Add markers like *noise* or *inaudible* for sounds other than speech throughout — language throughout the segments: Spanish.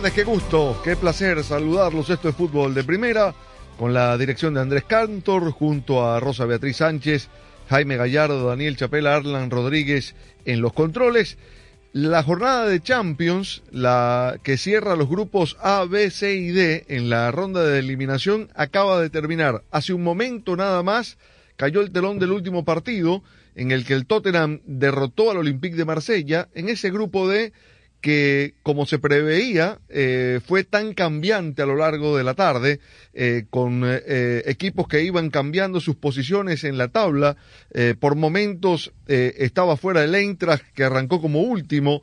Tardes, qué gusto, qué placer saludarlos. Esto es Fútbol de Primera, con la dirección de Andrés Cantor, junto a Rosa Beatriz Sánchez, Jaime Gallardo, Daniel Chapela, Arlan Rodríguez en los controles. La jornada de Champions, la que cierra los grupos A, B, C y D en la ronda de eliminación, acaba de terminar. Hace un momento nada más cayó el telón del último partido en el que el Tottenham derrotó al Olympique de Marsella en ese grupo D que, como se preveía, eh, fue tan cambiante a lo largo de la tarde, eh, con eh, equipos que iban cambiando sus posiciones en la tabla. Por momentos estaba fuera el Eintracht, que arrancó como último.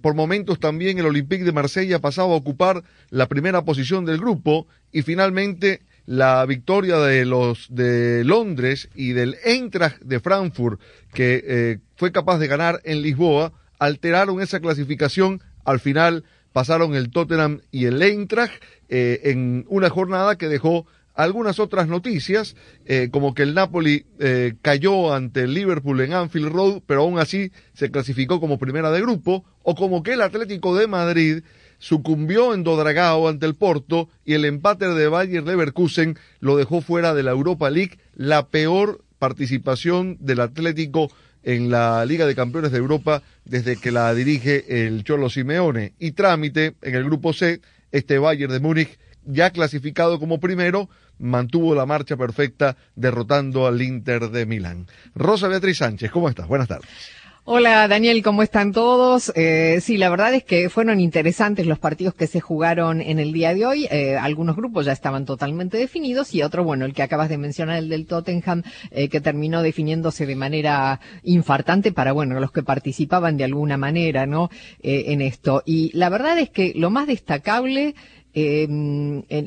Por momentos también el Olympique de Marsella pasaba a ocupar la primera posición del grupo. Y finalmente la victoria de los de Londres y del Eintracht de Frankfurt, que fue capaz de ganar en Lisboa, alteraron esa clasificación. Al final pasaron el Tottenham y el Eintracht eh, en una jornada que dejó algunas otras noticias, eh, como que el Napoli eh, cayó ante el Liverpool en Anfield Road, pero aún así se clasificó como primera de grupo, o como que el Atlético de Madrid sucumbió en Dodragao ante el Porto y el empate de Bayer Leverkusen lo dejó fuera de la Europa League, la peor participación del Atlético en la Liga de Campeones de Europa desde que la dirige el Cholo Simeone. Y trámite en el grupo C, este Bayern de Múnich, ya clasificado como primero, mantuvo la marcha perfecta derrotando al Inter de Milán. Rosa Beatriz Sánchez, ¿cómo estás? Buenas tardes. Hola Daniel, ¿cómo están todos? Eh, sí, la verdad es que fueron interesantes los partidos que se jugaron en el día de hoy. Eh, algunos grupos ya estaban totalmente definidos y otro, bueno, el que acabas de mencionar, el del Tottenham, eh, que terminó definiéndose de manera infartante para, bueno, los que participaban de alguna manera, ¿no? Eh, en esto. Y la verdad es que lo más destacable eh,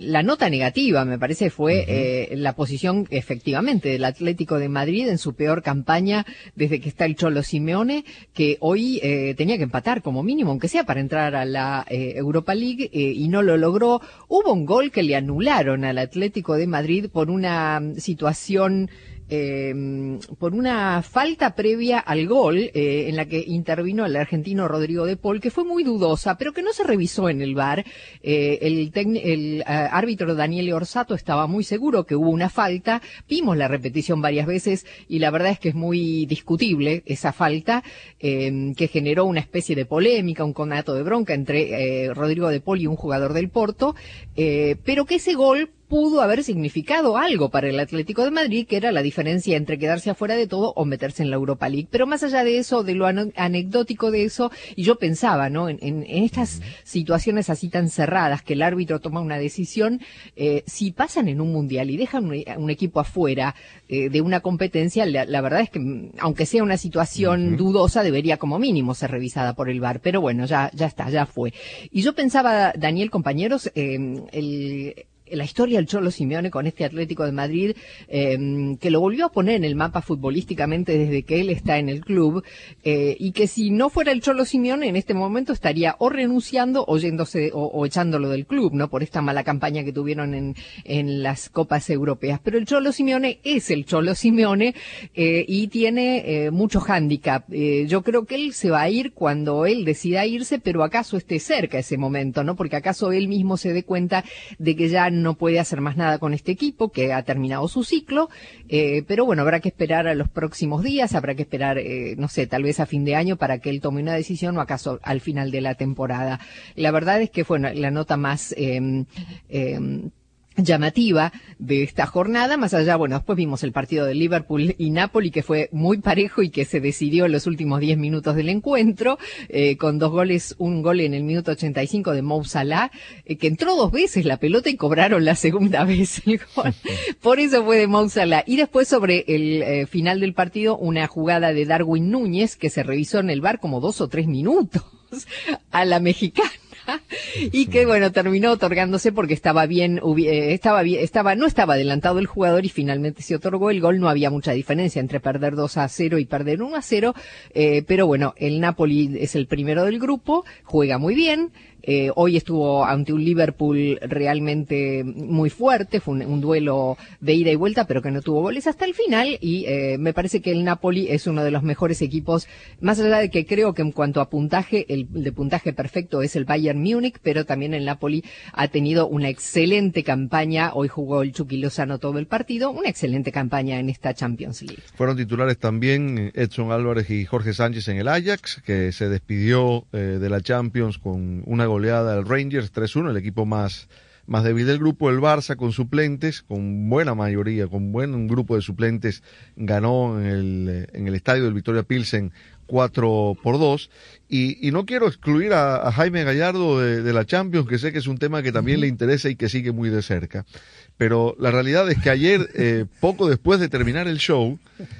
la nota negativa, me parece, fue eh, la posición efectivamente del Atlético de Madrid en su peor campaña desde que está el Cholo Simeone, que hoy eh, tenía que empatar como mínimo, aunque sea para entrar a la eh, Europa League, eh, y no lo logró. Hubo un gol que le anularon al Atlético de Madrid por una mm, situación eh, por una falta previa al gol eh, en la que intervino el argentino Rodrigo de Paul, que fue muy dudosa, pero que no se revisó en el VAR. Eh, el, el eh, árbitro Daniele Orsato estaba muy seguro que hubo una falta. Vimos la repetición varias veces y la verdad es que es muy discutible esa falta eh, que generó una especie de polémica, un conato de bronca entre Rodrigo de Paul y un jugador del Porto, pero que ese gol pudo haber significado algo para el Atlético de Madrid, que era la diferencia entre quedarse afuera de todo o meterse en la Europa League. Pero más allá de eso, de lo anecdótico de eso, y yo pensaba, ¿no? En, en- en estas situaciones así tan cerradas, que el árbitro toma una decisión, eh, si pasan en un mundial y dejan un, un equipo afuera eh, de una competencia, la, la verdad es que, aunque sea una situación dudosa, debería como mínimo ser revisada por el VAR. Pero bueno, ya, ya está, ya fue. Y yo pensaba, Daniel, compañeros, eh, el, la historia del Cholo Simeone con este Atlético de Madrid, eh, que lo volvió a poner en el mapa futbolísticamente desde que él está en el club, eh, y que si no fuera el Cholo Simeone en este momento estaría o renunciando o yéndose o, echándolo del club, ¿no? Por esta mala campaña que tuvieron en, las copas europeas. Pero el Cholo Simeone es el Cholo Simeone eh, y tiene eh, mucho hándicap. Yo creo que él se va a ir cuando él decida irse, pero acaso esté cerca ese momento, ¿no? Porque acaso él mismo se dé cuenta de que ya no puede hacer más nada con este equipo, que ha terminado su ciclo, eh, pero bueno, habrá que esperar a los próximos días, habrá que esperar, eh, no sé, tal vez a fin de año para que él tome una decisión o acaso al final de la temporada. La verdad es que fue la nota más, eh, eh, llamativa de esta jornada. Más allá, bueno, después vimos el partido de Liverpool y Napoli, que fue muy parejo y que se decidió en los últimos 10 minutos del encuentro, eh, con dos goles, un gol en el minuto 85 de Mou Salah, eh, que entró dos veces la pelota y cobraron la segunda *laughs* vez el gol. Por eso fue de Mou Salah. Y después sobre el eh, final del partido, una jugada de Darwin Núñez, que se revisó en el bar como dos o tres minutos *laughs* a la mexicana *laughs* y que bueno, terminó otorgándose porque estaba bien, eh, estaba estaba, no estaba adelantado el jugador y finalmente se otorgó el gol. No había mucha diferencia entre perder 2 a 0 y perder 1 a 0, eh, pero bueno, el Napoli es el primero del grupo, juega muy bien, eh, hoy estuvo ante un Liverpool realmente muy fuerte, fue un, duelo de ida y vuelta, pero que no tuvo goles hasta el final y me parece que el Napoli es uno de los mejores equipos, más allá de que creo que en cuanto a puntaje, el de puntaje perfecto es el Bayern Múnich, pero también el Napoli ha tenido una excelente campaña, hoy jugó el Chucky Lozano todo el partido, una excelente campaña en esta Champions League. Fueron titulares también Edson Álvarez y Jorge Sánchez en el Ajax, que se despidió eh, de la Champions con una goleada del Rangers 3-1, el equipo más, más débil del grupo. El Barça con suplentes, con buena mayoría, con buen grupo de suplentes, ganó en el, en el estadio del Victoria Pilsen 4 por 2. Y, y no quiero excluir a, Jaime Gallardo de, la Champions, que sé que es un tema que también le interesa y que sigue muy de cerca. Pero la realidad es que ayer, eh, poco después de terminar el show,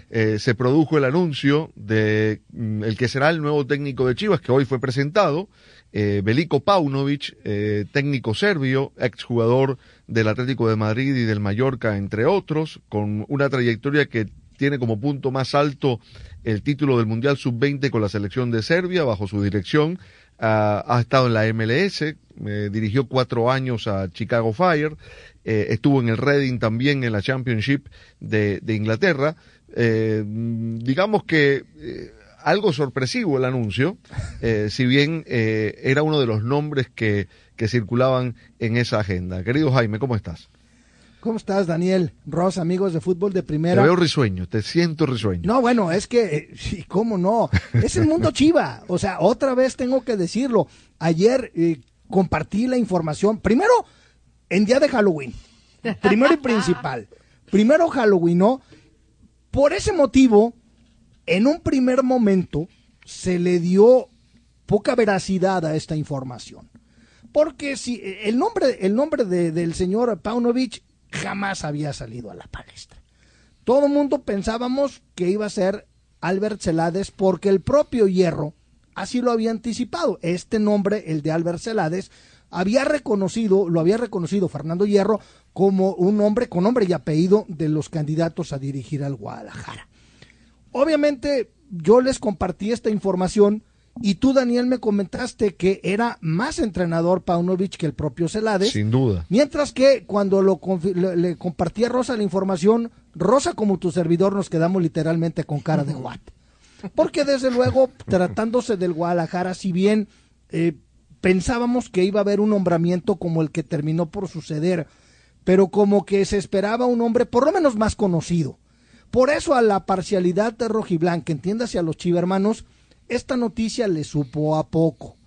eh, se produjo el anuncio de mm, el que será el nuevo técnico de Chivas, que hoy fue presentado, eh, Veliko Paunovic, eh, técnico serbio, exjugador del Atlético de Madrid y del Mallorca, entre otros, con una trayectoria que tiene como punto más alto el título del Mundial Sub-20 con la selección de Serbia bajo su dirección. ha estado en la MLS, eh, dirigió cuatro años a Chicago Fire, eh, estuvo en el Reading también en la Championship de, Inglaterra. Eh, digamos que algo sorpresivo el anuncio, eh, si bien eh, era uno de los nombres que, que circulaban en esa agenda. Querido Jaime, ¿cómo estás? ¿Cómo estás, Daniel? Ross, amigos de fútbol de primera. Te veo risueño, te siento risueño. No, bueno, es que, eh, sí, ¿cómo no? Es el mundo chiva. O sea, otra vez tengo que decirlo. Ayer compartí la información. Primero, en día de Halloween. Primero y principal. Primero Halloween, ¿no? Por ese motivo, en un primer momento se le dio poca veracidad a esta información. Porque si el nombre, el nombre del señor Paunovic jamás había salido a la palestra. Todo el mundo pensábamos que iba a ser Albert Celades porque el propio Hierro así lo había anticipado. Este nombre, el de Albert Celades, había reconocido, lo había reconocido Fernando Hierro como un hombre con nombre y apellido de los candidatos a dirigir al Guadalajara. Obviamente yo les compartí esta información y tú, Daniel, me comentaste que era más entrenador Paunovic que el propio Celades. Sin duda. Mientras que cuando lo, le, compartí a Rosa la información, Rosa como tu servidor nos quedamos literalmente con cara de what. Porque desde luego, *laughs* tratándose del Guadalajara, si bien eh, pensábamos que iba a haber un nombramiento como el que terminó por suceder, pero como que se esperaba un hombre por lo menos más conocido. Por eso a la parcialidad de Rojiblanca, entiéndase a los chivermanos, esta noticia le supo a poco.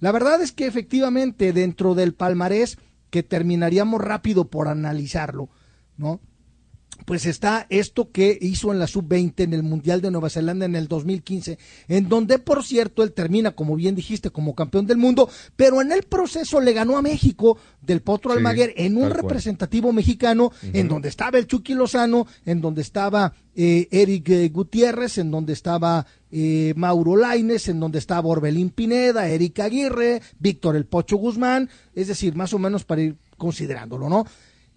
La verdad es que efectivamente dentro del palmarés, que terminaríamos rápido por analizarlo, ¿no? Pues está esto que hizo en la sub-20 en el Mundial de Nueva Zelanda en el 2015, en donde, por cierto, él termina, como bien dijiste, como campeón del mundo, pero en el proceso le ganó a México del Potro Almaguer en un representativo mexicano, en donde estaba el Chucky Lozano, en donde estaba eh, Eric eh, Gutiérrez, en donde estaba eh, Mauro Laines, en donde estaba Orbelín Pineda, Eric Aguirre, Víctor El Pocho Guzmán, es decir, más o menos para ir considerándolo, ¿no?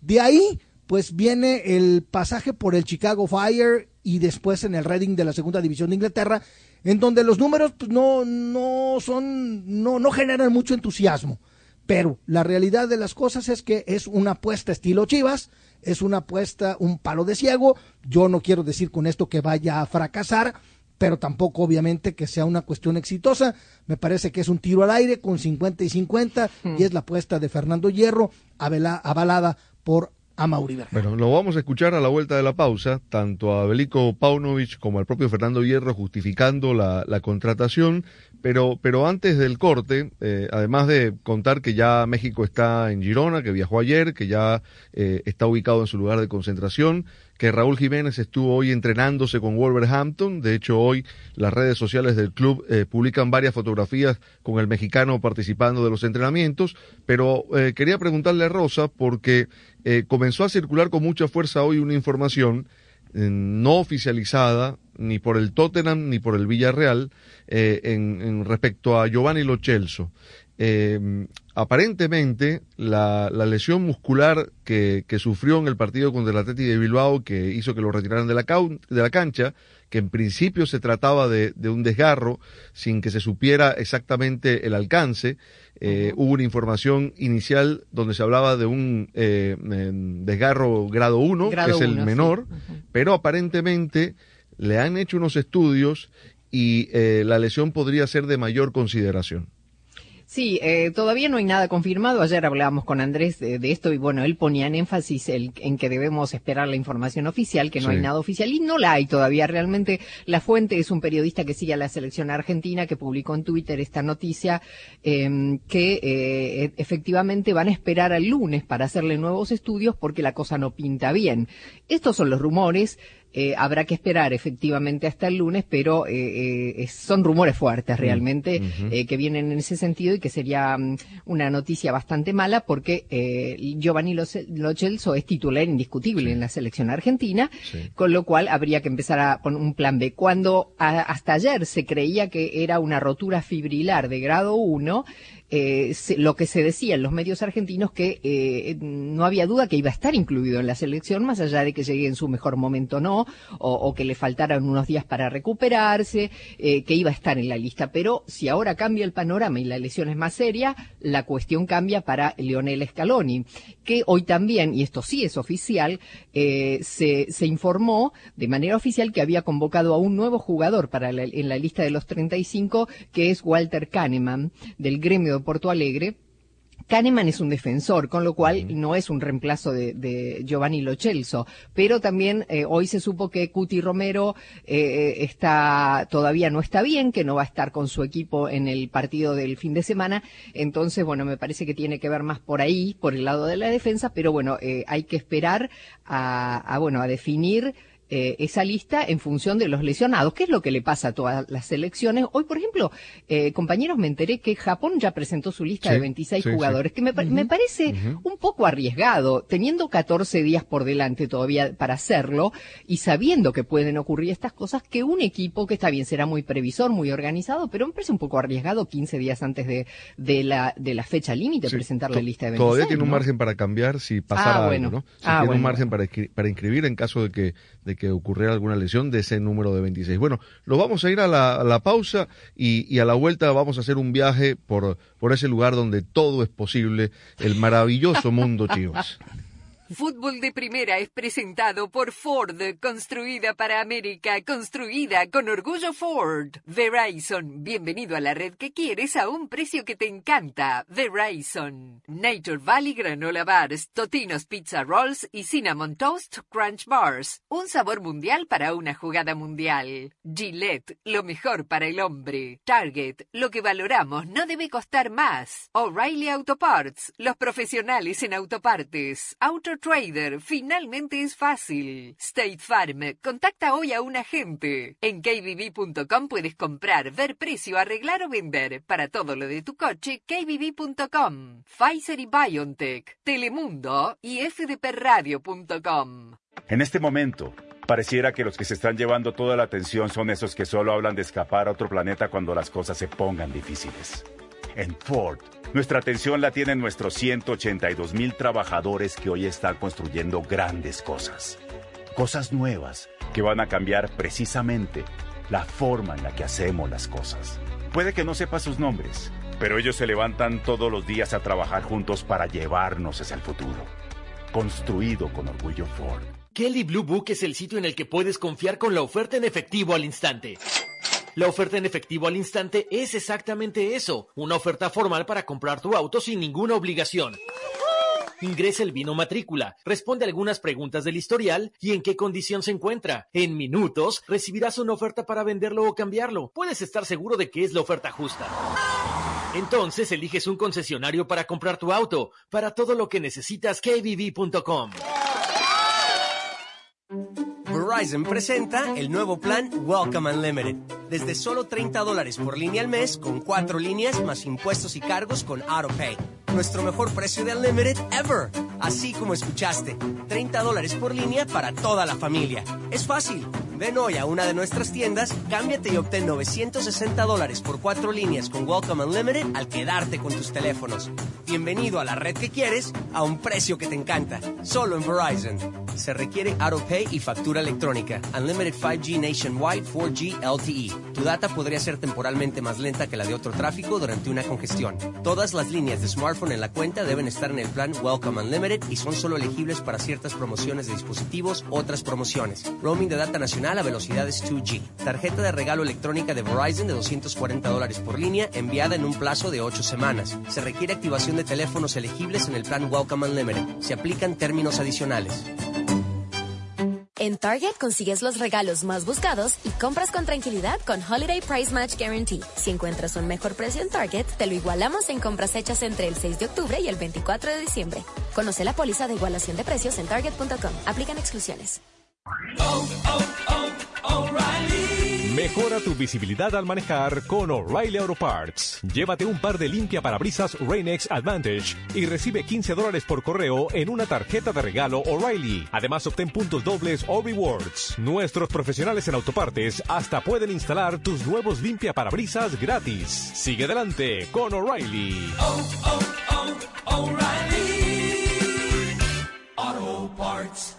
De ahí pues viene el pasaje por el Chicago Fire y después en el Reading de la segunda división de Inglaterra, en donde los números pues, no, no son, no, no generan mucho entusiasmo. Pero la realidad de las cosas es que es una apuesta estilo Chivas, es una apuesta, un palo de ciego. Yo no quiero decir con esto que vaya a fracasar, pero tampoco obviamente que sea una cuestión exitosa. Me parece que es un tiro al aire con 50 y 50 y es la apuesta de Fernando Hierro avalada por a Mauri. Bueno, lo vamos a escuchar a la vuelta de la pausa, tanto a Belico Paunovic como al propio Fernando Hierro justificando la, la contratación, pero, pero antes del corte, eh, además de contar que ya México está en Girona, que viajó ayer, que ya eh, está ubicado en su lugar de concentración, que Raúl Jiménez estuvo hoy entrenándose con Wolverhampton. De hecho, hoy las redes sociales del club eh, publican varias fotografías con el mexicano participando de los entrenamientos. Pero eh, quería preguntarle a Rosa porque eh, comenzó a circular con mucha fuerza hoy una información no oficializada ni por el Tottenham ni por el Villarreal en, en, respecto a Giovanni Lo Celso eh, aparentemente la, la, lesión muscular que, que, sufrió en el partido contra el Atleti de Bilbao, que hizo que lo retiraran de la, de la cancha, que en principio se trataba de, de, un desgarro sin que se supiera exactamente el alcance. Eh, uh -huh. Hubo una información inicial donde se hablaba de un eh, desgarro grado 1, que es el uno, menor, sí. uh -huh. pero aparentemente le han hecho unos estudios y eh, la lesión podría ser de mayor consideración. Sí, eh, todavía no hay nada confirmado. Ayer hablábamos con Andrés de, de esto y bueno, él ponía en énfasis el, en que debemos esperar la información oficial, que no sí. hay nada oficial y no la hay todavía. Realmente la fuente es un periodista que sigue a la selección argentina que publicó en Twitter esta noticia eh, que eh, efectivamente van a esperar al lunes para hacerle nuevos estudios porque la cosa no pinta bien. Estos son los rumores. Eh, habrá que esperar efectivamente hasta el lunes, pero eh, eh, son rumores fuertes mm, realmente uh -huh. que vienen en ese sentido y que sería um, una noticia bastante mala porque Giovanni Lo Celso es titular indiscutible sí. en la selección argentina, sí. con lo cual habría que empezar a poner un plan B. Cuando a, hasta ayer se creía que era una rotura fibrilar de grado 1, eh, lo que se decía en los medios argentinos que eh, no había duda que iba a estar incluido en la selección, más allá de que llegue en su mejor momento no, o, o que le faltaran unos días para recuperarse, eh, que iba a estar en la lista. Pero si ahora cambia el panorama y la lesión es más seria, la cuestión cambia para Leonel Scaloni, que hoy también, y esto sí es oficial, se, se informó de manera oficial que había convocado a un nuevo jugador para la, en la lista de los 35, que es Walter Kahneman, del gremio de Porto Alegre, Kahneman es un defensor, con lo cual no es un reemplazo de, de Giovanni Lochelso, pero también eh, hoy se supo que Cuti Romero eh, está todavía no está bien, que no va a estar con su equipo en el partido del fin de semana, entonces bueno me parece que tiene que ver más por ahí, por el lado de la defensa, pero bueno eh, hay que esperar a, a bueno a definir eh, esa lista en función de los lesionados. ¿Qué es lo que le pasa a todas las selecciones? Hoy, por ejemplo, eh, compañeros, me enteré que Japón ya presentó su lista sí, de 26 sí, jugadores, sí. que me, uh -huh. me parece uh -huh. un poco arriesgado, teniendo 14 días por delante todavía para hacerlo y sabiendo que pueden ocurrir estas cosas, que un equipo que está bien, será muy previsor, muy organizado, pero me parece un poco arriesgado 15 días antes de, de, la, de la fecha límite presentar la lista de 26. Todavía tiene un margen para cambiar si pasara ah, bueno. algo, ¿no? Si ah, tiene bueno. un margen para, para inscribir en caso de que, de que ocurriera alguna lesión de ese número de 26. Bueno, lo vamos a ir a la, a la pausa y, y, a la vuelta vamos a hacer un viaje por, por ese lugar donde todo es posible, el maravilloso mundo *laughs* Chivas. Fútbol de Primera es presentado por Ford, construida para América, construida con orgullo Ford. Verizon, bienvenido a la red que quieres a un precio que te encanta. Verizon. Nature Valley Granola Bars, Totinos Pizza Rolls y Cinnamon Toast Crunch Bars. Un sabor mundial para una jugada mundial. Gillette, lo mejor para el hombre. Target, lo que valoramos no debe costar más. O'Reilly Auto Parts, los profesionales en autopartes. Auto Trader, finalmente es fácil. State Farm, contacta hoy a un agente. En kbb.com puedes comprar, ver precio, arreglar o vender. Para todo lo de tu coche, kbb.com. Pfizer y BioNTech, Telemundo y fdpradio.com. En este momento, pareciera que los que se están llevando toda la atención son esos que solo hablan de escapar a otro planeta cuando las cosas se pongan difíciles. En Ford, nuestra atención la tienen nuestros 182 mil trabajadores que hoy están construyendo grandes cosas. Cosas nuevas que van a cambiar precisamente la forma en la que hacemos las cosas. Puede que no sepa sus nombres, pero ellos se levantan todos los días a trabajar juntos para llevarnos hacia el futuro. Construido con orgullo Ford. Kelly Blue Book es el sitio en el que puedes confiar con la oferta en efectivo al instante. La oferta en efectivo al instante es exactamente eso, una oferta formal para comprar tu auto sin ninguna obligación. Ingrese el vino matrícula, responde algunas preguntas del historial y en qué condición se encuentra. En minutos recibirás una oferta para venderlo o cambiarlo. Puedes estar seguro de que es la oferta justa. Entonces eliges un concesionario para comprar tu auto. Para todo lo que necesitas, kbb.com. Verizon presenta el nuevo plan Welcome Unlimited. Desde solo 30 dólares por línea al mes, con cuatro líneas más impuestos y cargos con AutoPay. Nuestro mejor precio de Unlimited ever. Así como escuchaste, 30 dólares por línea para toda la familia. Es fácil. Ven hoy a una de nuestras tiendas, cámbiate y obtén 960 dólares por cuatro líneas con Welcome Unlimited al quedarte con tus teléfonos. Bienvenido a la red que quieres a un precio que te encanta. Solo en Verizon. Se requiere AutoPay y factura electrónica. Unlimited 5G Nationwide 4G LTE. Tu data podría ser temporalmente más lenta que la de otro tráfico durante una congestión. Todas las líneas de smartphone en la cuenta deben estar en el plan Welcome Unlimited y son solo elegibles para ciertas promociones de dispositivos, otras promociones. Roaming de data nacional a velocidades 2G. Tarjeta de regalo electrónica de Verizon de 240 dólares por línea enviada en un plazo de 8 semanas. Se requiere activación de teléfonos elegibles en el plan Welcome Unlimited. Se aplican términos adicionales. En Target consigues los regalos más buscados y compras con tranquilidad con Holiday Price Match Guarantee. Si encuentras un mejor precio en Target, te lo igualamos en compras hechas entre el 6 de octubre y el 24 de diciembre. Conoce la póliza de igualación de precios en target.com. Aplican exclusiones. Mejora tu visibilidad al manejar con O'Reilly Auto Parts. Llévate un par de limpia parabrisas Rain-X Advantage y recibe 15 dólares por correo en una tarjeta de regalo O'Reilly. Además, obtén puntos dobles o rewards. Nuestros profesionales en autopartes hasta pueden instalar tus nuevos limpia parabrisas gratis. Sigue adelante con O'Reilly. Auto Parts.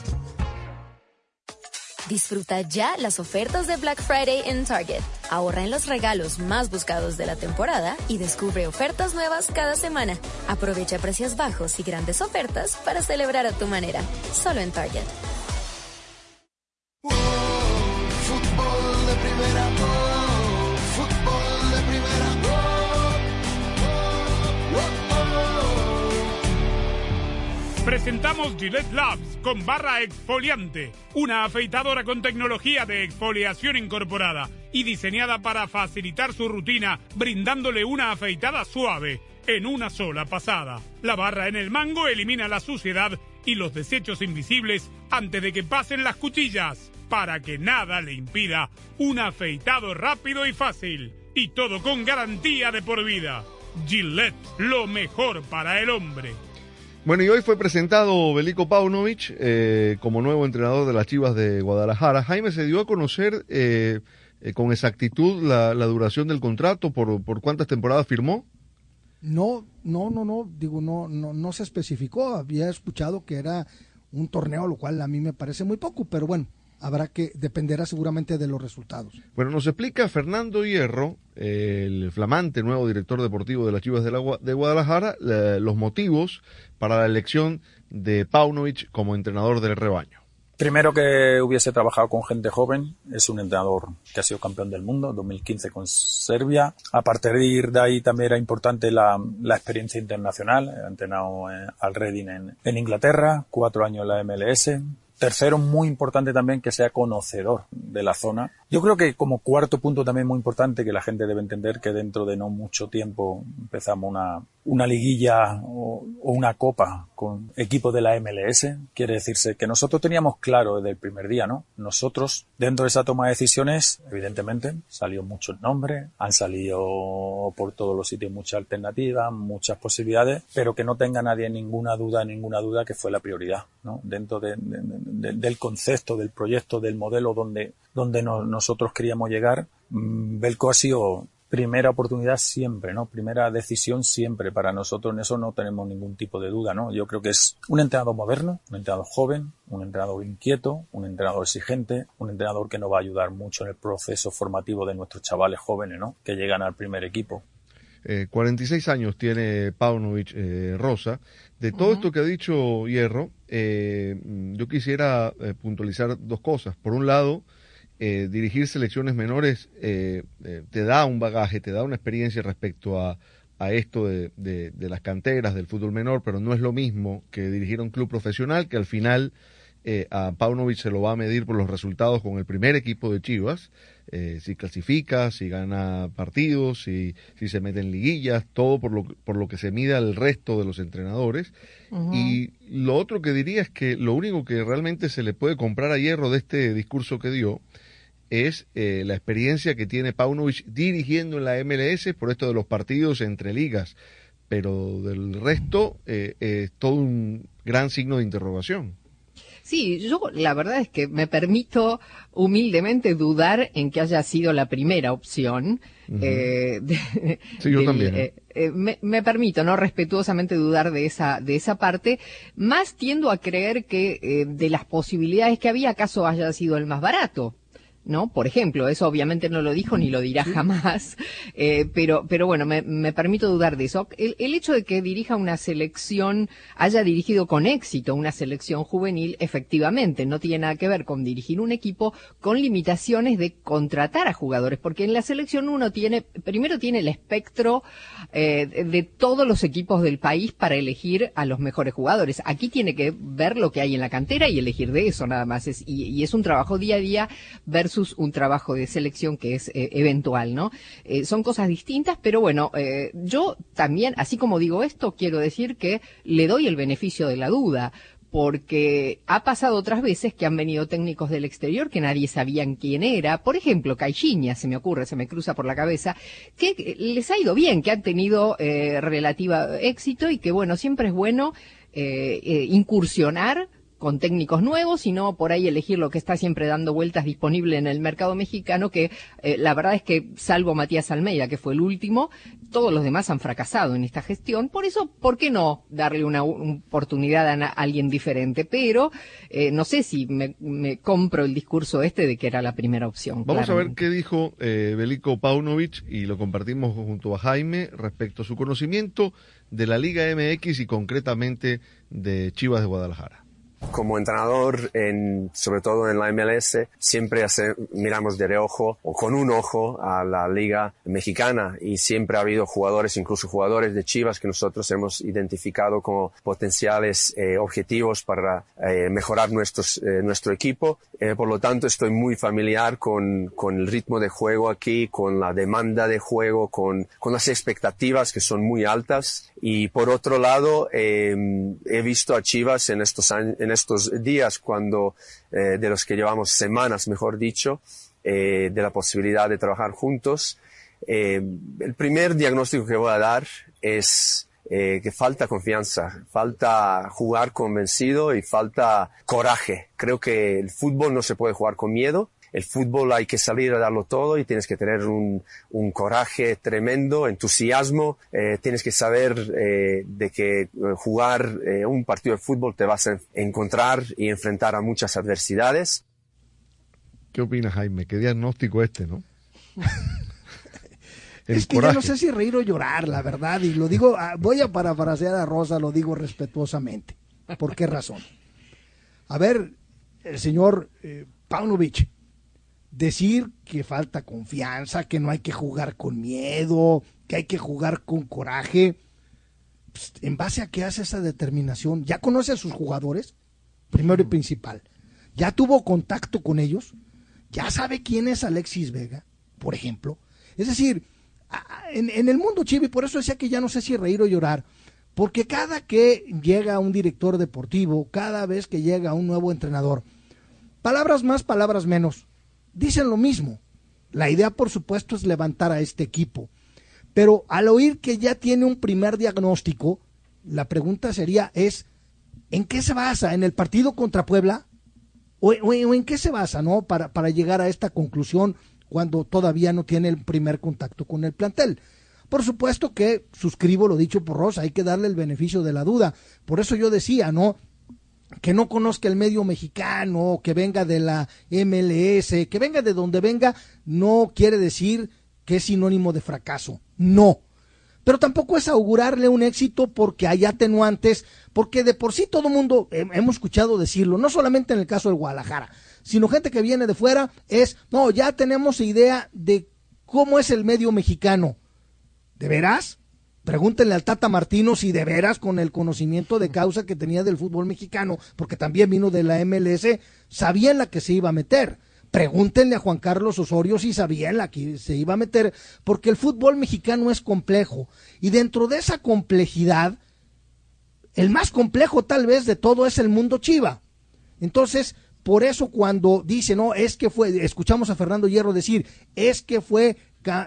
Disfruta ya las ofertas de Black Friday en Target. Ahorra en los regalos más buscados de la temporada y descubre ofertas nuevas cada semana. Aprovecha precios bajos y grandes ofertas para celebrar a tu manera. Solo en Target. Presentamos Gillette Labs con barra exfoliante, una afeitadora con tecnología de exfoliación incorporada y diseñada para facilitar su rutina, brindándole una afeitada suave en una sola pasada. La barra en el mango elimina la suciedad y los desechos invisibles antes de que pasen las cuchillas, para que nada le impida un afeitado rápido y fácil. Y todo con garantía de por vida. Gillette, lo mejor para el hombre. Bueno, y hoy fue presentado Belico Paunovic eh, como nuevo entrenador de las Chivas de Guadalajara. Jaime se dio a conocer eh, eh, con exactitud la, la, duración del contrato, por, por cuántas temporadas firmó. No, no, no, no, digo, no, no, no se especificó. Había escuchado que era un torneo, lo cual a mí me parece muy poco, pero bueno, habrá que dependerá seguramente de los resultados. Bueno, nos explica Fernando Hierro, el flamante nuevo director deportivo de las Chivas de, la, de Guadalajara, la, los motivos para la elección de Paunovic como entrenador del rebaño. Primero que hubiese trabajado con gente joven, es un entrenador que ha sido campeón del mundo, 2015 con Serbia. A partir de ahí también era importante la, la experiencia internacional, ha entrenado eh, al Reading en, en Inglaterra, cuatro años en la MLS, Tercero, muy importante también que sea conocedor de la zona. Yo creo que como cuarto punto también muy importante que la gente debe entender que dentro de no mucho tiempo empezamos una, una liguilla o, o una copa con equipos de la MLS. Quiere decirse que nosotros teníamos claro desde el primer día, ¿no? Nosotros, dentro de esa toma de decisiones, evidentemente, salió mucho el nombre, han salido por todos los sitios muchas alternativas, muchas posibilidades, pero que no tenga nadie ninguna duda, ninguna duda que fue la prioridad, ¿no? Dentro de, de, de, del concepto, del proyecto, del modelo donde, donde no, nosotros queríamos llegar, mm, Belco ha sido primera oportunidad siempre, ¿no? Primera decisión siempre. Para nosotros en eso no tenemos ningún tipo de duda, ¿no? Yo creo que es un entrenador moderno, un entrenador joven, un entrenador inquieto, un entrenador exigente, un entrenador que nos va a ayudar mucho en el proceso formativo de nuestros chavales jóvenes, ¿no? Que llegan al primer equipo. Eh, 46 años tiene Paunovic eh, Rosa. De todo uh -huh. esto que ha dicho Hierro, eh, yo quisiera eh, puntualizar dos cosas. Por un lado, eh, dirigir selecciones menores eh, eh, te da un bagaje, te da una experiencia respecto a, a esto de, de, de, las canteras del fútbol menor, pero no es lo mismo que dirigir a un club profesional que al final eh, a Paunovic se lo va a medir por los resultados con el primer equipo de Chivas, eh, si clasifica, si gana partidos, si, si se mete en liguillas, todo por lo, por lo que se mida el resto de los entrenadores. Uh -huh. Y lo otro que diría es que lo único que realmente se le puede comprar a Hierro de este discurso que dio es eh, la experiencia que tiene Paunovic dirigiendo en la MLS por esto de los partidos entre ligas, pero del resto eh, es todo un gran signo de interrogación. Sí, yo la verdad es que me permito humildemente dudar en que haya sido la primera opción. Uh -huh. eh, de, sí, yo del, también. Eh, eh, me, me, permito, ¿no? Respetuosamente dudar de esa, de esa parte. Más tiendo a creer que de las posibilidades que había, acaso haya sido el más barato. ¿No? Por ejemplo, eso obviamente no lo dijo ni lo dirá jamás, eh, pero, pero bueno, me, me, permito dudar de eso. El, el, hecho de que dirija una selección, haya dirigido con éxito una selección juvenil, efectivamente, no tiene nada que ver con dirigir un equipo con limitaciones de contratar a jugadores, porque en la selección uno tiene, primero tiene el espectro eh, de todos los equipos del país para elegir a los mejores jugadores. Aquí tiene que ver lo que hay en la cantera y elegir de eso nada más. Es, y, y es un trabajo día a día un trabajo de selección que es eh, eventual, ¿no? Eh, son cosas distintas, pero bueno, eh, yo también, así como digo esto, quiero decir que le doy el beneficio de la duda, porque ha pasado otras veces que han venido técnicos del exterior que nadie sabían quién era. Por ejemplo, Caixinha, se me ocurre, se me cruza por la cabeza, que les ha ido bien, que han tenido relativa éxito y que, bueno, siempre es bueno eh, incursionar con técnicos nuevos, sino por ahí elegir lo que está siempre dando vueltas disponible en el mercado mexicano, que eh, la verdad es que, salvo Matías Almeida, que fue el último, todos los demás han fracasado en esta gestión. Por eso, ¿por qué no darle una, una oportunidad a, a, alguien diferente? Pero eh, no sé si me, me, compro el discurso este de que era la primera opción. Vamos claramente. a ver qué dijo eh, Belico Paunovic y lo compartimos junto a Jaime respecto a su conocimiento de la Liga MX y concretamente de Chivas de Guadalajara como entrenador, en, sobre todo en la MLS, siempre hace, miramos de reojo o con un ojo a la liga mexicana y siempre ha habido jugadores, incluso jugadores de Chivas que nosotros hemos identificado como potenciales eh, objetivos para eh, mejorar nuestros, eh, nuestro equipo. por lo tanto, estoy muy familiar con, con, el ritmo de juego aquí, con la demanda de juego, con, con las expectativas que son muy altas. Y por otro lado, he visto a Chivas en estos años, en estos días cuando, eh, de los que llevamos semanas, mejor dicho, eh, de la posibilidad de trabajar juntos. Eh, el primer diagnóstico que voy a dar es que falta confianza, falta jugar convencido y falta coraje. Creo que el fútbol no se puede jugar con miedo el fútbol hay que salir a darlo todo y tienes que tener un, un coraje tremendo, entusiasmo, eh, tienes que saber eh, de que jugar eh, un partido de fútbol te vas a encontrar y enfrentar a muchas adversidades. ¿Qué opinas, Jaime? ¿Qué diagnóstico este, no? *laughs* es que coraje. yo no sé si reír o llorar, la verdad, y lo digo, ah, voy a parafrasear a Rosa, lo digo respetuosamente. ¿Por qué razón? A ver, el señor eh, Paunovic, decir que falta confianza, que no hay que jugar con miedo, que hay que jugar con coraje. Pues, ¿En base a qué hace esa determinación? ¿Ya conoce a sus jugadores? Primero y principal. ya tuvo contacto con ellos, ya sabe quién es Alexis Vega, por ejemplo. Es decir, en, en el mundo chivo, y por eso decía que ya no sé si reír o llorar, porque cada que llega un director deportivo, cada vez que llega un nuevo entrenador, palabras más, palabras menos, dicen lo mismo. La idea, por supuesto, es levantar a este equipo. Pero al oír que ya tiene un primer diagnóstico, la pregunta sería es, ¿en qué se basa? ¿En el partido contra Puebla? ¿O, en qué se basa, no? Para, para llegar a esta conclusión cuando todavía no tiene el primer contacto con el plantel. Por supuesto que suscribo lo dicho por Rosa, hay que darle el beneficio de la duda. Por eso yo decía, ¿no? Que no conozca el medio mexicano, que venga de la MLS, que venga de donde venga, no quiere decir que es sinónimo de fracaso. No. Pero tampoco es augurarle un éxito porque hay atenuantes, porque de por sí todo mundo hemos escuchado decirlo, no solamente en el caso del Guadalajara, sino gente que viene de fuera, es, no, ya tenemos idea de cómo es el medio mexicano. ¿De veras? Pregúntenle al Tata Martino si de veras con el conocimiento de causa que tenía del fútbol mexicano, porque también vino de la MLS, sabía en la que se iba a meter. Pregúntenle a Juan Carlos Osorio si sabía en la que se iba a meter, porque el fútbol mexicano es complejo. Y dentro de esa complejidad, el más complejo tal vez de todo es el mundo chiva. Entonces, por eso cuando dice, no, es que fue, escuchamos a Fernando Hierro decir, es que fue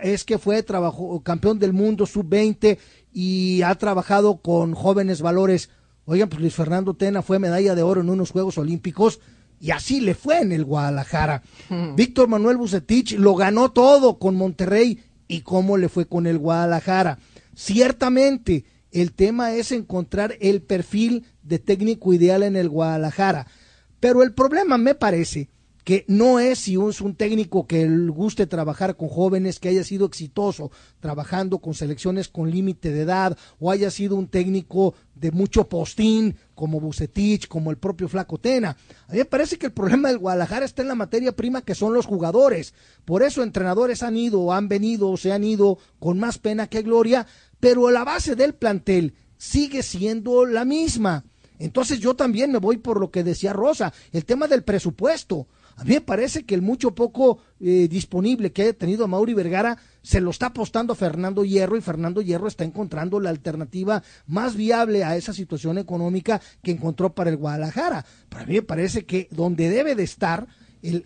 es que fue trabajo, campeón del mundo sub-20 y ha trabajado con jóvenes valores. Oigan, pues Luis Fernando Tena fue medalla de oro en unos Juegos Olímpicos y así le fue en el Guadalajara. *laughs* Víctor Manuel Bucetich lo ganó todo con Monterrey y cómo le fue con el Guadalajara. Ciertamente, el tema es encontrar el perfil de técnico ideal en el Guadalajara. Pero el problema me parece que no es si es un técnico que guste trabajar con jóvenes, que haya sido exitoso trabajando con selecciones con límite de edad, o haya sido un técnico de mucho postín, como Bucetich, como el propio Flaco Tena. A mí me parece que el problema del Guadalajara está en la materia prima que son los jugadores. Por eso entrenadores han ido, han venido, se han ido con más pena que gloria, pero la base del plantel sigue siendo la misma. Entonces yo también me voy por lo que decía Rosa, el tema del presupuesto. A mí me parece que el mucho poco eh, disponible que ha tenido Mauri Vergara se lo está apostando a Fernando Hierro y Fernando Hierro está encontrando la alternativa más viable a esa situación económica que encontró para el Guadalajara. Para mí me parece que donde debe de estar el,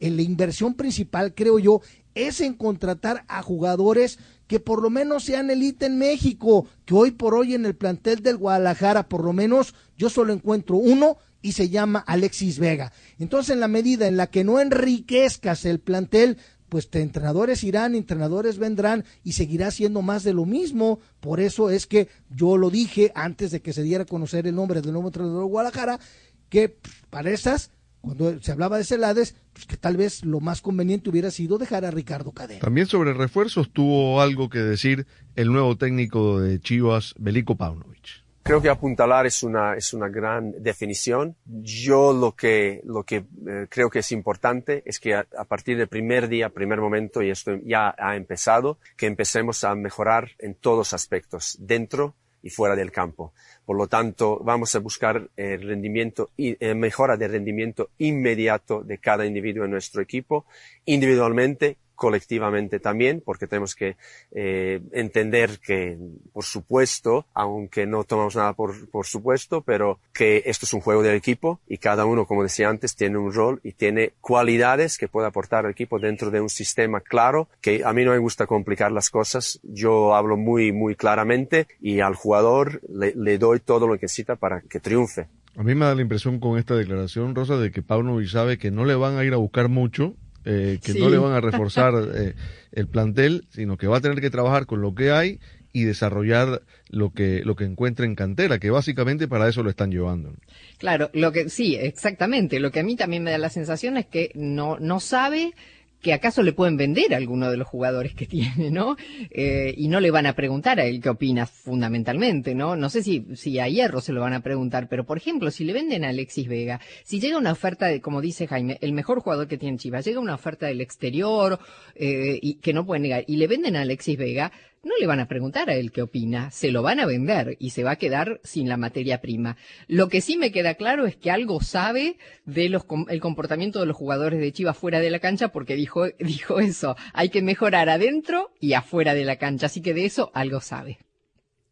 el, la inversión principal, creo yo, es en contratar a jugadores que por lo menos sean elite en México, que hoy por hoy en el plantel del Guadalajara, por lo menos yo solo encuentro uno y se llama Alexis Vega. Entonces, en la medida en la que no enriquezcas el plantel, pues te entrenadores irán, entrenadores vendrán y seguirá siendo más de lo mismo. Por eso es que yo lo dije antes de que se diera a conocer el nombre del nuevo entrenador de Guadalajara, que para esas, cuando se hablaba de Celades, pues que tal vez lo más conveniente hubiera sido dejar a Ricardo Cadena. También sobre refuerzos tuvo algo que decir el nuevo técnico de Chivas, Belico Paunovic. Creo que apuntalar es una, es una gran definición. Yo lo que, lo que eh, creo que es importante es que a, partir del primer día, primer momento, y esto ya ha empezado, que empecemos a mejorar en todos aspectos, dentro y fuera del campo. Por lo tanto, vamos a buscar el rendimiento y eh, mejora de rendimiento inmediato de cada individuo en nuestro equipo, individualmente colectivamente también, porque tenemos que eh, entender que, por supuesto, aunque no tomamos nada por, por supuesto, pero que esto es un juego del equipo y cada uno, como decía antes, tiene un rol y tiene cualidades que puede aportar al equipo dentro de un sistema claro, que a mí no me gusta complicar las cosas, yo hablo muy, muy claramente y al jugador le, le doy todo lo que necesita para que triunfe. A mí me da la impresión con esta declaración, Rosa, de que Pauno sabe que no le van a ir a buscar mucho eh, que no le van a reforzar eh, el plantel, sino que va a tener que trabajar con lo que hay y desarrollar lo que lo que encuentre en cantera, que básicamente para eso lo están llevando. Claro, lo que sí, exactamente. Lo que a mí también me da la sensación es que no no sabe que acaso le pueden vender a alguno de los jugadores que *laughs* tiene, ¿no? Eh, y no le van a preguntar a él qué opina fundamentalmente, ¿no? No sé si, si a Hierro se lo van a preguntar, pero por ejemplo, si le venden a Alexis Vega, si llega una oferta de, como dice Jaime, el mejor jugador que tiene Chivas, llega una oferta del exterior, eh, y que no puede negar, y le venden a Alexis Vega, no le van a preguntar a él qué opina, se lo van a vender y se va a quedar sin la materia prima. Lo que sí me queda claro es que algo sabe de los, el comportamiento de los jugadores de Chivas fuera de la cancha porque dijo, *laughs* dijo eso, hay que mejorar adentro y afuera de la cancha, así que de eso algo sabe.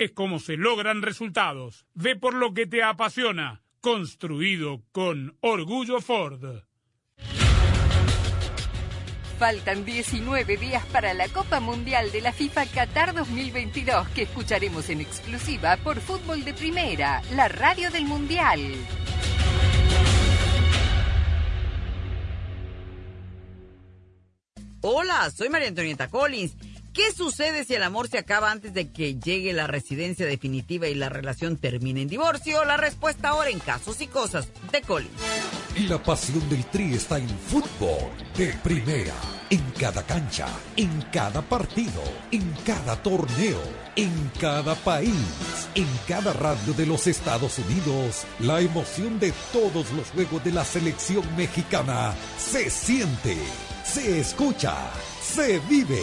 es como se logran resultados. Ve por lo que te apasiona. Construido con Orgullo Ford. Faltan 19 días para la Copa Mundial de la FIFA Qatar 2022 que escucharemos en exclusiva por Fútbol de Primera, la radio del Mundial. Hola, soy María Antonieta Collins ¿Qué sucede si el amor se acaba antes de que llegue la residencia definitiva y la relación termine en divorcio? La respuesta ahora en Casos y Cosas de Colin. La pasión del Tri está en fútbol de primera, en cada cancha, en cada partido, en cada torneo, en cada país, en cada radio de los Estados Unidos. La emoción de todos los juegos de la selección mexicana se siente, se escucha se vive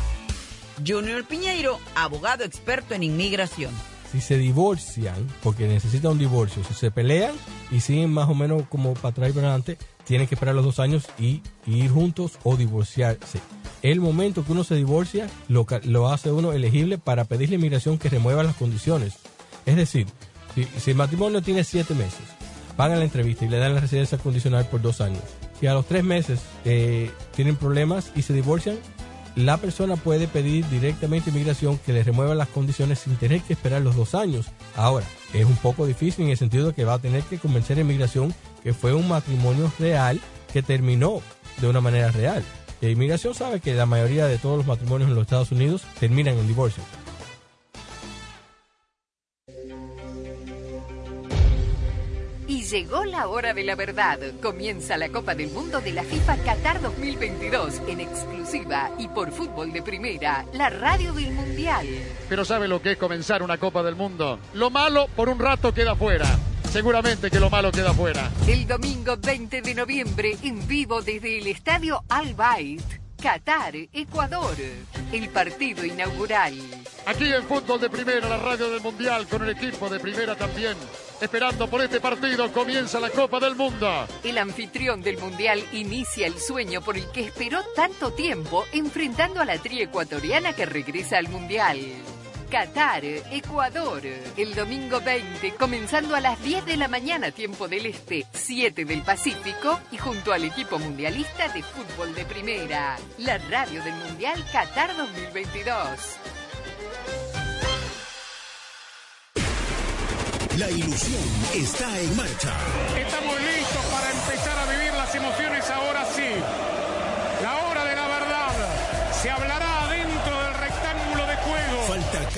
Junior Piñeiro, abogado experto en inmigración. Si se divorcian, porque necesitan un divorcio, si se pelean y siguen más o menos como para atrás y para adelante, tienen que esperar los dos años y, ir juntos o divorciarse. El momento que uno se divorcia lo, lo hace uno elegible para pedir la inmigración que remueva las condiciones. Es decir, si, el matrimonio tiene siete meses, van a la entrevista y le dan la residencia condicional por dos años. Si a los tres meses eh, tienen problemas y se divorcian, la persona puede pedir directamente inmigración que le remueva las condiciones sin tener que esperar los dos años. Ahora, es un poco difícil en el sentido de que va a tener que convencer a inmigración que fue un matrimonio real que terminó de una manera real. La inmigración sabe que la mayoría de todos los matrimonios en los Estados Unidos terminan en divorcio. Llegó la hora de la verdad. Comienza la Copa del Mundo de la FIFA Qatar 2022 en exclusiva y por fútbol de primera, la radio del Mundial. Pero ¿sabe lo que es comenzar una Copa del Mundo? Lo malo por un rato queda fuera. Seguramente que lo malo queda fuera. El domingo 20 de noviembre, en vivo desde el estadio Al Bayt, Qatar, Ecuador. El partido inaugural. Aquí en Fútbol de Primera, la radio del Mundial, con el equipo de Primera también esperando por este partido. Comienza la Copa del Mundo. El anfitrión del Mundial inicia el sueño por el que esperó tanto tiempo, enfrentando a la tri ecuatoriana que regresa al Mundial. Qatar, Ecuador, el domingo 20, comenzando a las 10 de la mañana, tiempo del Este, 7 del Pacífico, y junto al equipo mundialista de fútbol de primera, la radio del Mundial Qatar 2022. La ilusión está en marcha. Estamos listos para empezar a vivir las emociones ahora sí.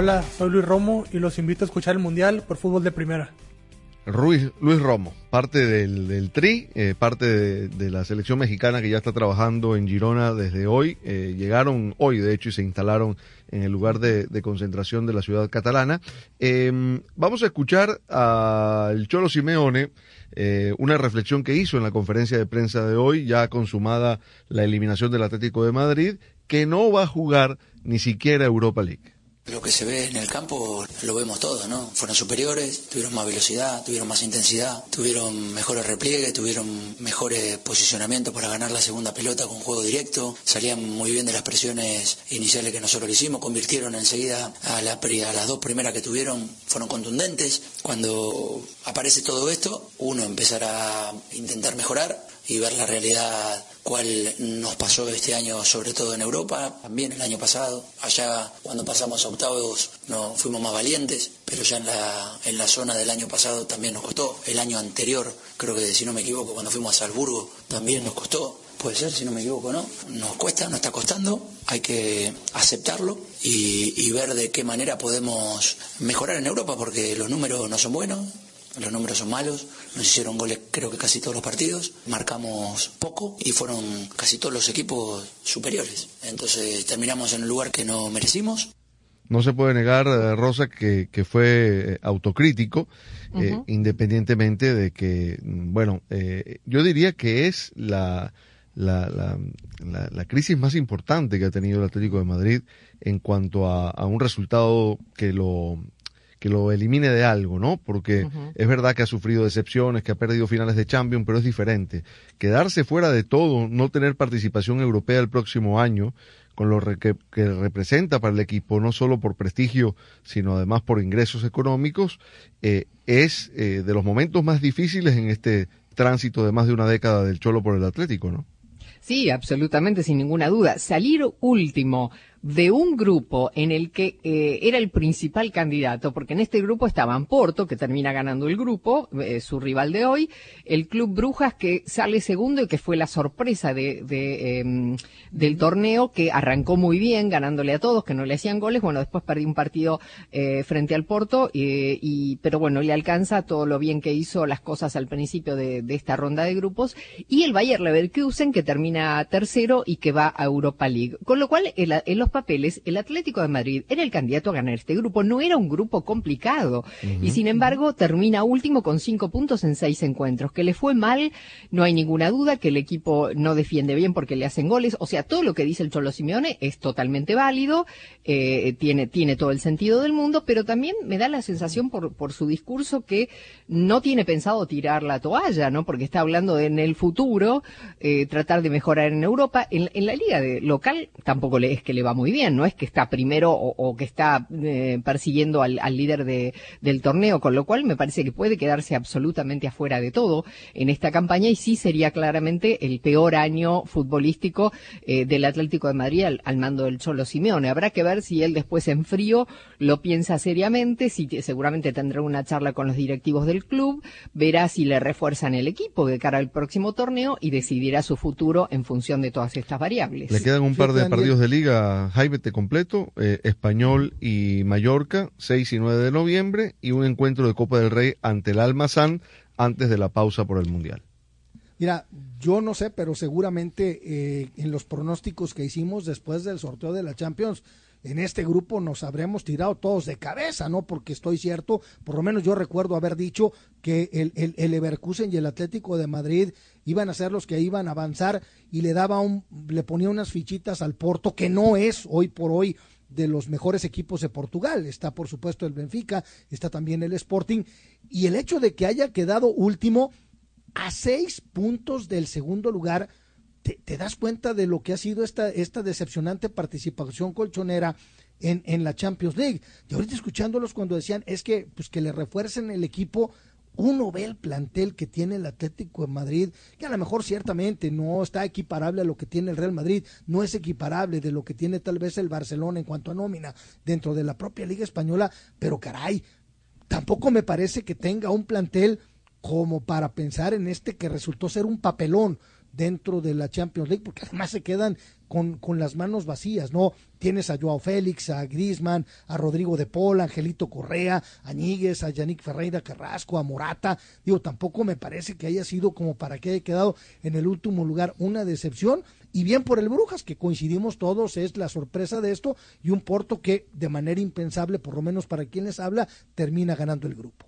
Hola, soy Luis Romo y los invito a escuchar el Mundial por Fútbol de Primera. Luis Romo, parte del, TRI, eh, parte de, la selección mexicana que ya está trabajando en Girona desde hoy. Eh, llegaron hoy, de hecho, y se instalaron en el lugar de, concentración de la ciudad catalana. Eh, vamos a escuchar al Cholo Simeone, eh, una reflexión que hizo en la conferencia de prensa de hoy, ya consumada la eliminación del Atlético de Madrid, que no va a jugar ni siquiera Europa League. Lo que se ve en el campo lo vemos todos, ¿no? Fueron superiores, tuvieron más velocidad, tuvieron más intensidad, tuvieron mejores repliegues, tuvieron mejores posicionamientos para ganar la segunda pelota con juego directo, salían muy bien de las presiones iniciales que nosotros le hicimos, convirtieron enseguida a, a las dos primeras que tuvieron, fueron contundentes. Cuando aparece todo esto, uno empezará a intentar mejorar y ver la realidad cuál nos pasó este año, sobre todo en Europa, también el año pasado. Allá cuando pasamos a octavos no fuimos más valientes, pero ya en la, en la zona del año pasado también nos costó. El año anterior, creo que si no me equivoco, cuando fuimos a Salzburgo también nos costó. Puede ser, si no me equivoco, ¿no? Nos cuesta, nos está costando, hay que aceptarlo y, y ver de qué manera podemos mejorar en Europa, porque los números no son buenos, los números son malos, nos hicieron goles creo que casi todos los partidos, marcamos poco y fueron casi todos los equipos superiores. Entonces terminamos en un lugar que no merecimos. No se puede negar, eh, Rosa, que, que fue eh, autocrítico, eh, independientemente de que, bueno, eh, yo diría que es la, la, la, la- la crisis más importante que ha tenido el Atlético de Madrid en cuanto a, a un resultado que lo que lo elimine de algo, ¿no? Porque es verdad que ha sufrido decepciones, que ha perdido finales de Champions, pero es diferente. Quedarse fuera de todo, no tener participación europea el próximo año, con lo que representa para el equipo, no solo por prestigio, sino además por ingresos económicos, eh, es eh, de los momentos más difíciles en este tránsito de más de una década del Cholo por el Atlético, ¿no? Sí, absolutamente, sin ninguna duda. Salir último de un grupo en el que eh, era el principal candidato, porque en este grupo estaban Porto, que termina ganando el grupo, eh, su rival de hoy, el Club Brujas, que sale segundo y que fue la sorpresa de, de, em, del torneo, que arrancó muy bien, ganándole a todos, que no le hacían goles. Bueno, después perdió un partido eh, frente al Porto, y, pero bueno, le alcanza todo lo bien que hizo las cosas al principio de, de esta ronda de grupos. Y el Bayer Leverkusen, que termina tercero y que va a Europa League. Con lo cual, en los papeles, el Atlético de Madrid era el candidato a ganar este grupo. No era un grupo complicado. Y sin embargo, termina último con cinco puntos en seis encuentros. Que le fue mal, no hay ninguna duda, que el equipo no defiende bien porque le hacen goles. O sea, todo lo que dice el Cholo Simeone es totalmente válido, eh, tiene, tiene todo el sentido del mundo, pero también me da la sensación por, por su discurso que no tiene pensado tirar la toalla, ¿no? Porque está hablando de en el futuro, eh, tratar de mejorar en Europa. En, en la liga de local tampoco le, es que le va muy bien, no es que está primero o, o que está eh, persiguiendo al, al líder de, del torneo, con lo cual me parece que puede quedarse absolutamente afuera de todo en esta campaña y sí sería claramente el peor año futbolístico eh, del Atlético de Madrid al, al mando del Cholo Simeone. Habrá que ver si él después en frío lo piensa seriamente, si te- seguramente tendrá una charla con los directivos del club, verá si le refuerzan el equipo de cara al próximo torneo y decidirá su futuro en función de todas estas variables. Le quedan un par de partidos de liga, Jaime, te completo, eh, Español y Mallorca, 6 y 9 de noviembre, y un encuentro de Copa del Rey ante el Almazán antes de la pausa por el Mundial. Mira, yo no sé, pero seguramente eh, en los pronósticos que hicimos después del sorteo de la Champions, en este grupo nos habremos tirado todos de cabeza, ¿no? Porque estoy cierto, por lo menos yo recuerdo haber dicho que el, el, el y el Atlético de Madrid iban a ser los que iban a avanzar y le daba un, le ponía unas fichitas al Porto, que no es hoy por hoy de los mejores equipos de Portugal. Está, por supuesto, el Benfica, está también el Sporting. Y el hecho de que haya quedado último a seis puntos del segundo lugar, te, das cuenta de lo que ha sido esta, esta decepcionante participación colchonera en, en la Champions League. Y ahorita escuchándolos cuando decían es que, pues, que le refuercen el equipo, uno ve el plantel que tiene el Atlético de Madrid, que a lo mejor ciertamente no está equiparable a lo que tiene el Real Madrid, no es equiparable de lo que tiene tal vez el Barcelona en cuanto a nómina dentro de la propia Liga Española, pero caray, tampoco me parece que tenga un plantel como para pensar en este que resultó ser un papelón dentro de la Champions League, porque además se quedan con, con las manos vacías, ¿no? Tienes a Joao Félix, a Grisman, a Rodrigo de Paul, a Angelito Correa, a Ñíguez, a Yannick Ferreira Carrasco, a Morata. Digo, tampoco me parece que haya sido como para que haya quedado en el último lugar una decepción. Y bien por el Brujas, que coincidimos todos, es la sorpresa de esto, y un Porto que de manera impensable, por lo menos para quien les habla, termina ganando el grupo.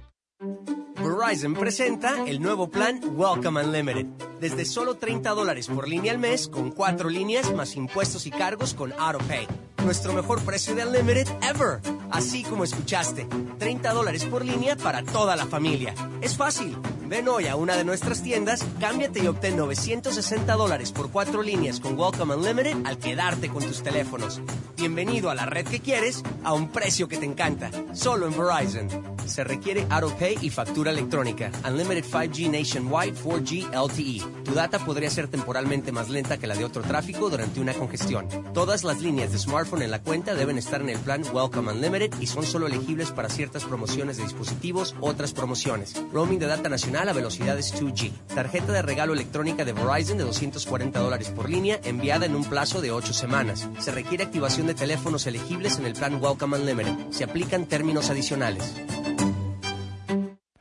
Verizon presenta el nuevo plan Welcome Unlimited. Desde solo 30 dólares por línea al mes, con cuatro líneas más impuestos y cargos con AutoPay. Nuestro mejor precio de Unlimited ever. Así como escuchaste, 30 dólares por línea para toda la familia. Es fácil. Ven hoy a una de nuestras tiendas, cámbiate y obtén 960 dólares por cuatro líneas con Welcome Unlimited al quedarte con tus teléfonos. Bienvenido a la red que quieres a un precio que te encanta. Solo en Verizon. Se requiere AutoPay y factura electrónica. Unlimited 5G Nationwide 4G LTE. Tu data podría ser temporalmente más lenta que la de otro tráfico durante una congestión. Todas las líneas de smartphone en la cuenta deben estar en el plan Welcome Unlimited y son solo elegibles para ciertas promociones de dispositivos, otras promociones. Roaming de data nacional a velocidades 2G. Tarjeta de regalo electrónica de Verizon de 240 dólares por línea enviada en un plazo de 8 semanas. Se requiere activación de teléfonos elegibles en el plan Welcome Unlimited. Se aplican términos adicionales.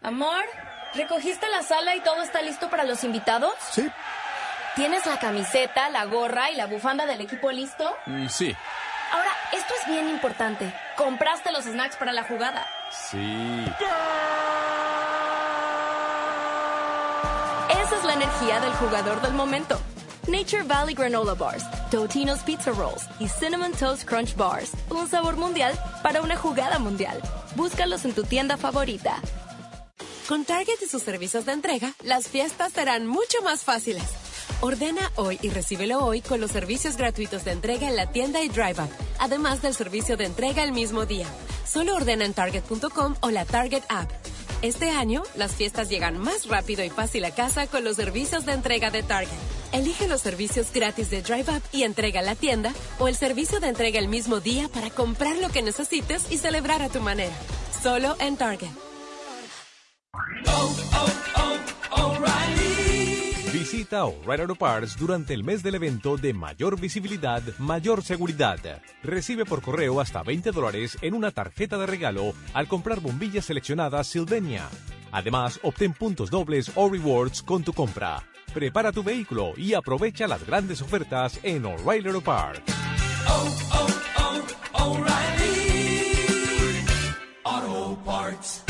Amor, ¿recogiste la sala y todo está listo para los invitados? Sí. ¿Tienes la camiseta, la gorra y la bufanda del equipo listo? Mm, sí. Ahora, esto es bien importante. ¿Compraste los snacks para la jugada? Sí. Es la energía del jugador del momento. Nature Valley Granola Bars, Totino's Pizza Rolls y Cinnamon Toast Crunch Bars. Un sabor mundial para una jugada mundial. Búscalos en tu tienda favorita. Con Target y sus servicios de entrega, las fiestas serán mucho más fáciles. Ordena hoy y recíbelo hoy con los servicios gratuitos de entrega en la tienda y Drive Up, además del servicio de entrega el mismo día. Solo ordena en Target.com o la Target App. Este año, las fiestas llegan más rápido y fácil a casa con los servicios de entrega de Target. Elige los servicios gratis de Drive Up y entrega a la tienda o el servicio de entrega el mismo día para comprar lo que necesites y celebrar a tu manera. Solo en Target. Visita O'Reilly Auto Parts durante el mes del evento de mayor visibilidad, mayor seguridad. Recibe por correo hasta 20 dólares en una tarjeta de regalo al comprar bombillas seleccionadas Sylvania. Además, obtén puntos dobles o rewards con tu compra. Prepara tu vehículo y aprovecha las grandes ofertas en O'Reilly Auto Parts. Auto Parts.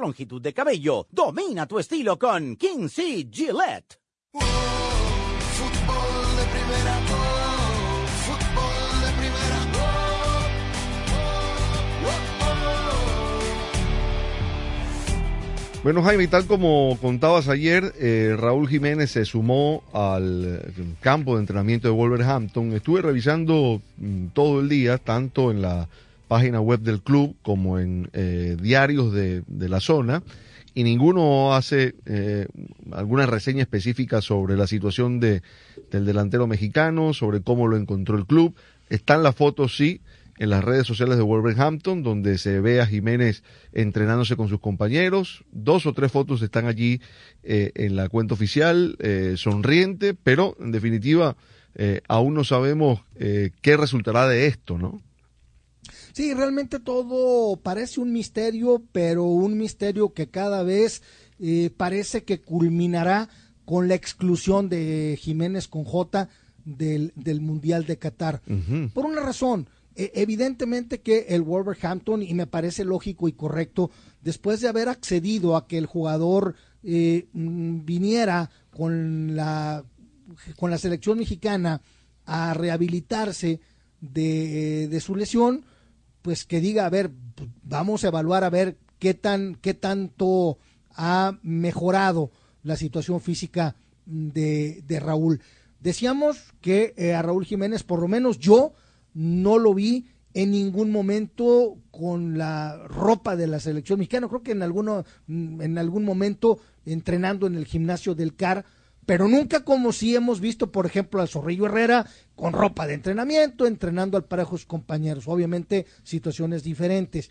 longitud de cabello. Domina tu estilo con King C. Gillette. Fútbol de primera, Bueno, Jaime, tal como contabas ayer, eh, Raúl Jiménez se sumó al campo de entrenamiento de Wolverhampton. Estuve revisando mm, todo el día, tanto en la página web del club como en eh, diarios de, de la zona, y ninguno hace eh, alguna reseña específica sobre la situación de, del delantero mexicano, sobre cómo lo encontró el club. Están las fotos, sí, en las redes sociales de Wolverhampton, donde se ve a Jiménez entrenándose con sus compañeros. Dos o tres fotos están allí eh, en la cuenta oficial, eh, sonriente, pero en definitiva aún no sabemos qué resultará de esto, ¿no? Sí, realmente todo parece un misterio, pero un misterio que cada vez eh, parece que culminará con la exclusión de Jiménez con J del, del Mundial de Qatar. Por una razón, eh, evidentemente que el Wolverhampton, y me parece lógico y correcto, después de haber accedido a que el jugador eh, mm, viniera con la, con la selección mexicana a rehabilitarse de, de su lesión, pues que diga, a ver, vamos a evaluar a ver qué tan, qué tanto ha mejorado la situación física de, de Raúl. Decíamos que eh, a Raúl Jiménez, por lo menos yo, no lo vi en ningún momento con la ropa de la selección mexicana. Creo que en, alguno, en algún momento entrenando en el gimnasio del CAR, pero nunca como si hemos visto, por ejemplo, a Zorrillo Herrera con ropa de entrenamiento, entrenando al parejo sus compañeros. Obviamente, situaciones diferentes.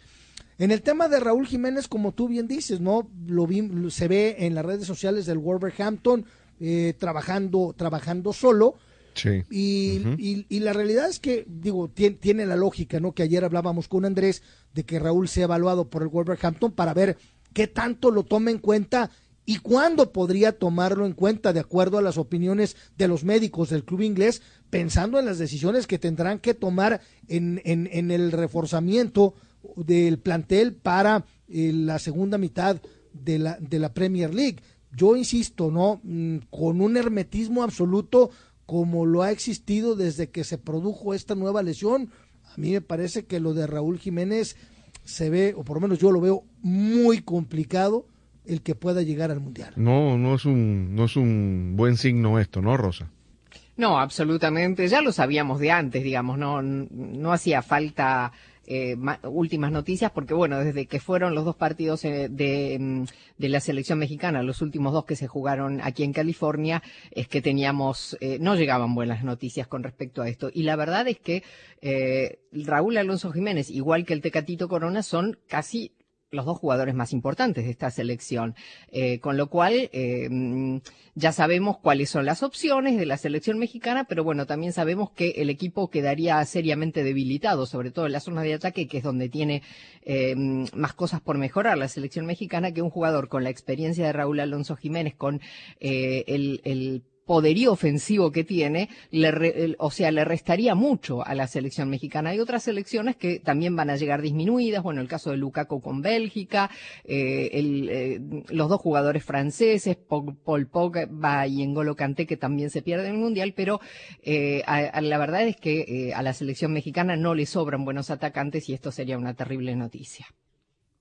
En el tema de Raúl Jiménez, como tú bien dices, ¿no? Lo vi, se ve en las redes sociales del Wolverhampton eh, trabajando, trabajando solo. Sí. Y, y, y la realidad es que, digo, tiene, tiene la lógica, ¿no? Que ayer hablábamos con Andrés de que Raúl sea evaluado por el Wolverhampton para ver qué tanto lo toma en cuenta y cuándo podría tomarlo en cuenta de acuerdo a las opiniones de los médicos del club inglés, pensando en las decisiones que tendrán que tomar en, en, el reforzamiento del plantel para eh, la segunda mitad de la, de la Premier League. Yo insisto, ¿no? Mm, Con un hermetismo absoluto como lo ha existido desde que se produjo esta nueva lesión. A mí me parece que lo de Raúl Jiménez se ve, o por lo menos yo lo veo muy complicado el que pueda llegar al Mundial. No, no es un, no es un buen signo esto, ¿no, Rosa? No, absolutamente. Ya lo sabíamos de antes, digamos, no, no hacía falta eh, ma- últimas noticias porque bueno desde que fueron los dos partidos eh, de, mm, de la selección mexicana los últimos dos que se jugaron aquí en California es que teníamos eh, no llegaban buenas noticias con respecto a esto y la verdad es que eh, Raúl Alonso Jiménez igual que el Tecatito Corona son casi los dos jugadores más importantes de esta selección, eh, con lo cual eh, ya sabemos cuáles son las opciones de la selección mexicana, pero bueno, también sabemos que el equipo quedaría seriamente debilitado, sobre todo en la zona de ataque, que es donde tiene eh, más cosas por mejorar la selección mexicana, que un jugador con la experiencia de Raúl Alonso Jiménez, con el, el poderío ofensivo que tiene, le re- o sea, le restaría mucho a la selección mexicana. Hay otras selecciones que también van a llegar disminuidas, bueno, el caso de Lukaku con Bélgica, eh, eh, los dos jugadores franceses, Paul Pogba y N'Golo Kanté, que también se pierden el Mundial, pero eh, la verdad es que eh, a la selección mexicana no le sobran buenos atacantes y esto sería una terrible noticia.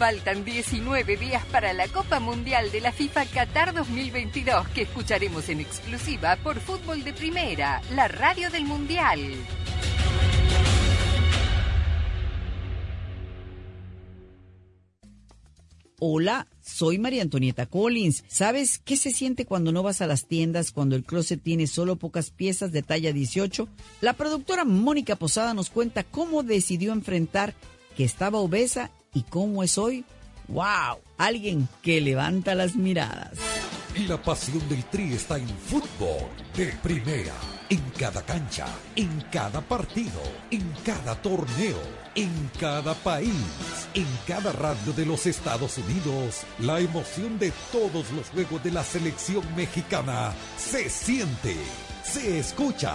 Faltan 19 días para la Copa Mundial de la FIFA Qatar 2022 que escucharemos en exclusiva por Fútbol de Primera, la radio del Mundial. Hola, soy María Antonieta Collins. ¿Sabes qué se siente cuando no vas a las tiendas cuando el closet tiene solo pocas piezas de talla 18? La productora Mónica Posada nos cuenta cómo decidió enfrentar que estaba obesa y cómo es hoy. ¡Wow! Alguien que levanta las miradas. La pasión del Tri está en fútbol de primera, en cada cancha, en cada partido, en cada torneo, en cada país, en cada radio de los Estados Unidos. La emoción de todos los juegos de la selección mexicana se siente, se escucha,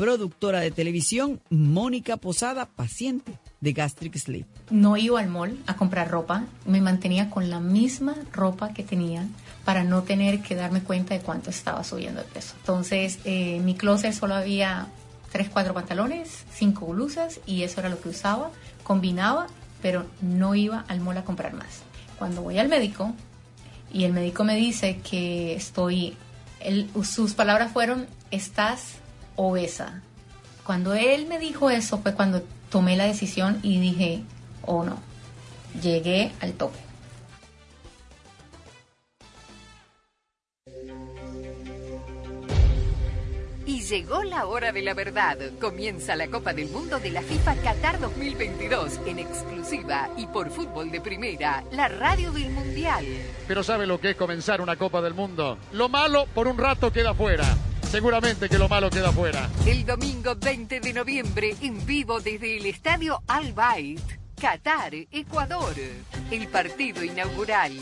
Productora de televisión, Mónica Posada, paciente de Gastric Sleep. No iba al mall a comprar ropa, me mantenía con la misma ropa que tenía para no tener que darme cuenta de cuánto estaba subiendo de peso. Entonces, eh, en mi closet solo había tres, cuatro pantalones, cinco blusas y eso era lo que usaba. Combinaba, pero no iba al mall a comprar más. Cuando voy al médico y el médico me dice que estoy, sus palabras fueron, estás obesa. Cuando él me dijo eso fue cuando tomé la decisión y dije, oh no, llegué al tope. Y llegó la hora de la verdad. Comienza la Copa del Mundo de la FIFA Qatar 2022 en exclusiva y por Fútbol de Primera, la radio del Mundial. Pero ¿sabe lo que es comenzar una Copa del Mundo? Lo malo por un rato queda fuera. Seguramente que lo malo queda fuera. El domingo 20 de noviembre, en vivo desde el estadio Al Bayt, Qatar, Ecuador. El partido inaugural.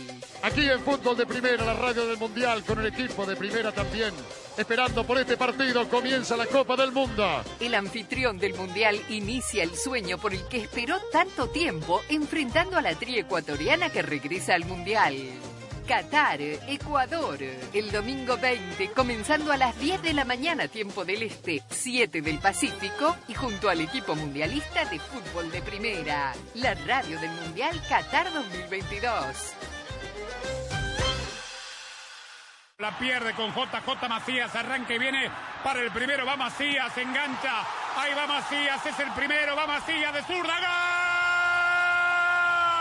Aquí en Fútbol de Primera, la radio del Mundial, con el equipo de Primera también. Esperando por este partido, comienza la Copa del Mundo. El anfitrión del Mundial inicia el sueño por el que esperó tanto tiempo, enfrentando a la tri ecuatoriana que regresa al Mundial. Qatar, Ecuador, el domingo 20, comenzando a las 10 de la mañana, tiempo del Este, 7 del Pacífico, y junto al equipo mundialista de fútbol de primera, la radio del Mundial Qatar 2022. La pierde con JJ Macías, arranque y viene para el primero, va Macías, engancha, ahí va Macías, es el primero, va Macías de zurda,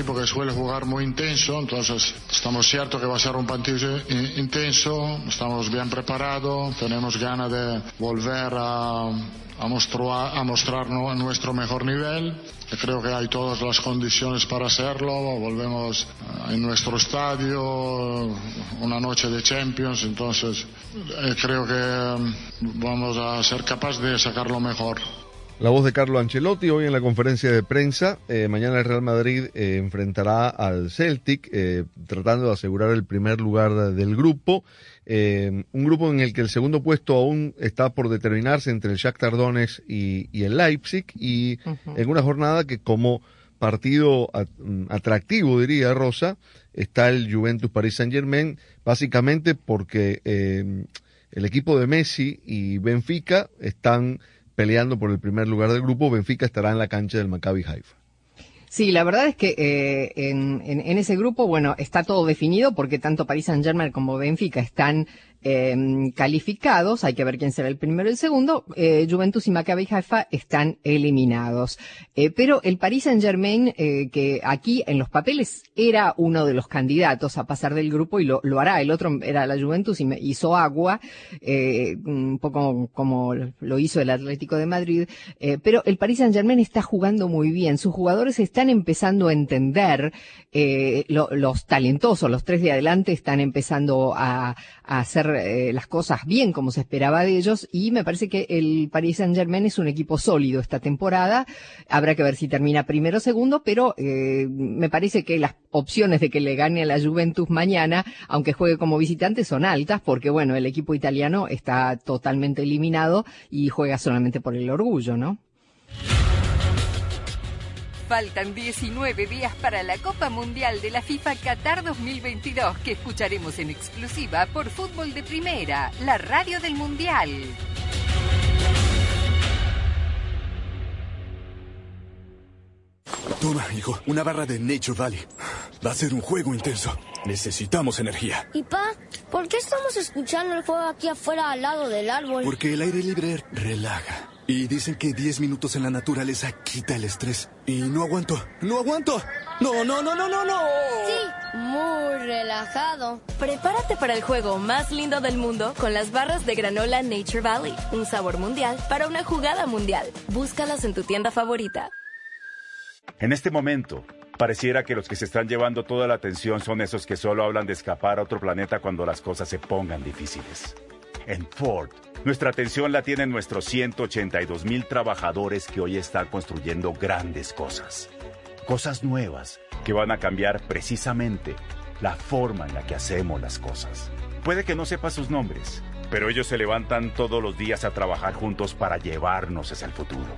Equipo que suele jugar muy intenso, entonces estamos ciertos que va a ser un partido intenso, estamos bien preparados, tenemos ganas de volver a, mostrar, a mostrarnos nuestro mejor nivel. Creo que hay todas las condiciones para hacerlo. Volvemos en nuestro estadio, una noche de Champions, entonces eh, creo que vamos a ser capaces de sacar lo mejor. La voz de Carlo Ancelotti hoy en la conferencia de prensa. Eh, mañana el Real Madrid eh, enfrentará al Celtic, eh, tratando de asegurar el primer lugar del grupo. un grupo en el que el segundo puesto aún está por determinarse entre el Shakhtar Donetsk y, y el Leipzig. Y en una jornada que como partido mm, atractivo, diría Rosa, está el Juventus Paris Saint Germain, básicamente porque el equipo de Messi y Benfica están peleando por el primer lugar del grupo, Benfica estará en la cancha del Maccabi Haifa. Sí, la verdad es que eh, en, en, ese grupo, bueno, está todo definido porque tanto Paris Saint Germain como Benfica están eh, calificados, hay que ver quién será el primero y el segundo, eh, Juventus y Maccabi Haifa están eliminados. Eh, pero el Paris Saint Germain, eh, que aquí en los papeles era uno de los candidatos a pasar del grupo y lo, lo hará, el otro era la Juventus y me hizo agua, un poco como lo hizo el Atlético de Madrid, pero el Paris Saint Germain está jugando muy bien, sus jugadores están empezando a entender, lo, los talentosos, los tres de adelante están empezando a, a hacer eh, las cosas bien como se esperaba de ellos y me parece que el Paris Saint Germain es un equipo sólido esta temporada. Habrá que ver si termina primero o segundo, pero eh, me parece que las opciones de que le gane a la Juventus mañana, aunque juegue como visitante, son altas porque bueno, el equipo italiano está totalmente eliminado y juega solamente por el orgullo, ¿no? Faltan 19 días para la Copa Mundial de la FIFA Qatar 2022 que escucharemos en exclusiva por Fútbol de Primera, la radio del Mundial. Toma, hijo, una barra de Nature Valley. Va a ser un juego intenso. Necesitamos energía. ¿Y pa? ¿Por qué estamos escuchando el juego aquí afuera al lado del árbol? Porque el aire libre relaja. Y dicen que 10 minutos en la naturaleza quita el estrés. Y no aguanto, no aguanto. No, no, no, no, no, no. Sí, muy relajado. Prepárate para el juego más lindo del mundo con las barras de granola Nature Valley. Un sabor mundial para una jugada mundial. Búscalas en tu tienda favorita. En este momento, pareciera que los que se están llevando toda la atención son esos que solo hablan de escapar a otro planeta cuando las cosas se pongan difíciles. En Ford, nuestra atención la tienen nuestros 182 mil trabajadores que hoy están construyendo grandes cosas. Cosas nuevas que van a cambiar precisamente la forma en la que hacemos las cosas. Puede que no sepa sus nombres, pero ellos se levantan todos los días a trabajar juntos para llevarnos hacia el futuro.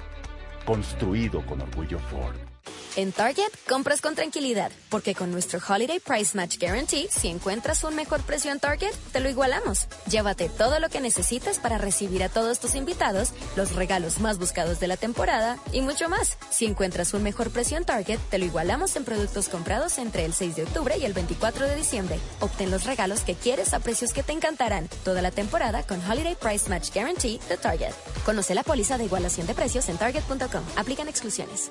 Construido con orgullo Ford. En Target, compras con tranquilidad, porque con nuestro Holiday Price Match Guarantee, si encuentras un mejor precio en Target, te lo igualamos. Llévate todo lo que necesitas para recibir a todos tus invitados, los regalos más buscados de la temporada y mucho más. Si encuentras un mejor precio en Target, te lo igualamos en productos comprados entre el 6 de octubre y el 24 de diciembre. Obtén los regalos que quieres a precios que te encantarán. Toda la temporada con Holiday Price Match Guarantee de Target. Conoce la póliza de igualación de precios en target.com. Aplican exclusiones.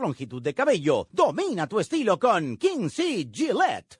longitud de cabello. Domina tu estilo con Kinsey Gillette.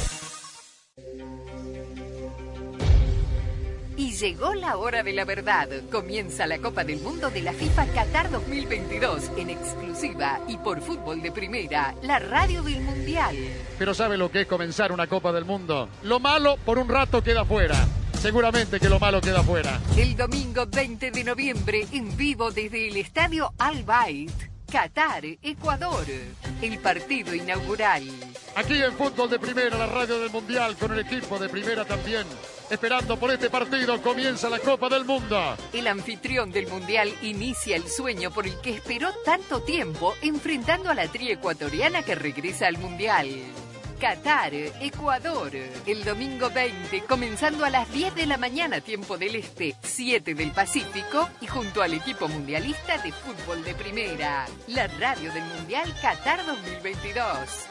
Y Llegó la hora de la verdad. Comienza la Copa del Mundo de la FIFA Qatar 2022 en exclusiva y por fútbol de primera, la radio del Mundial. Pero ¿sabe lo que es comenzar una Copa del Mundo? Lo malo por un rato queda fuera. Seguramente que lo malo queda fuera. El domingo 20 de noviembre, en vivo desde el estadio Al Bayt, Qatar, Ecuador. El partido inaugural. Aquí en Fútbol de Primera, la radio del Mundial, con el equipo de Primera también. Esperando por este partido, comienza la Copa del Mundo. El anfitrión del Mundial inicia el sueño por el que esperó tanto tiempo, enfrentando a la tri ecuatoriana que regresa al Mundial. Qatar, Ecuador, el domingo 20, comenzando a las 10 de la mañana, tiempo del Este, 7 del Pacífico, y junto al equipo mundialista de fútbol de primera, la radio del Mundial Qatar 2022.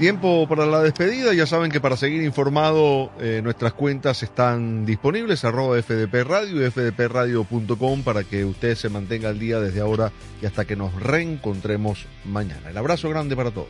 Tiempo para la despedida. Ya saben que para seguir informado eh, nuestras cuentas están disponibles, arroba FDP Radio y fdpradio.com para que usted se mantenga al día desde ahora y hasta que nos reencontremos mañana. El abrazo grande para todos.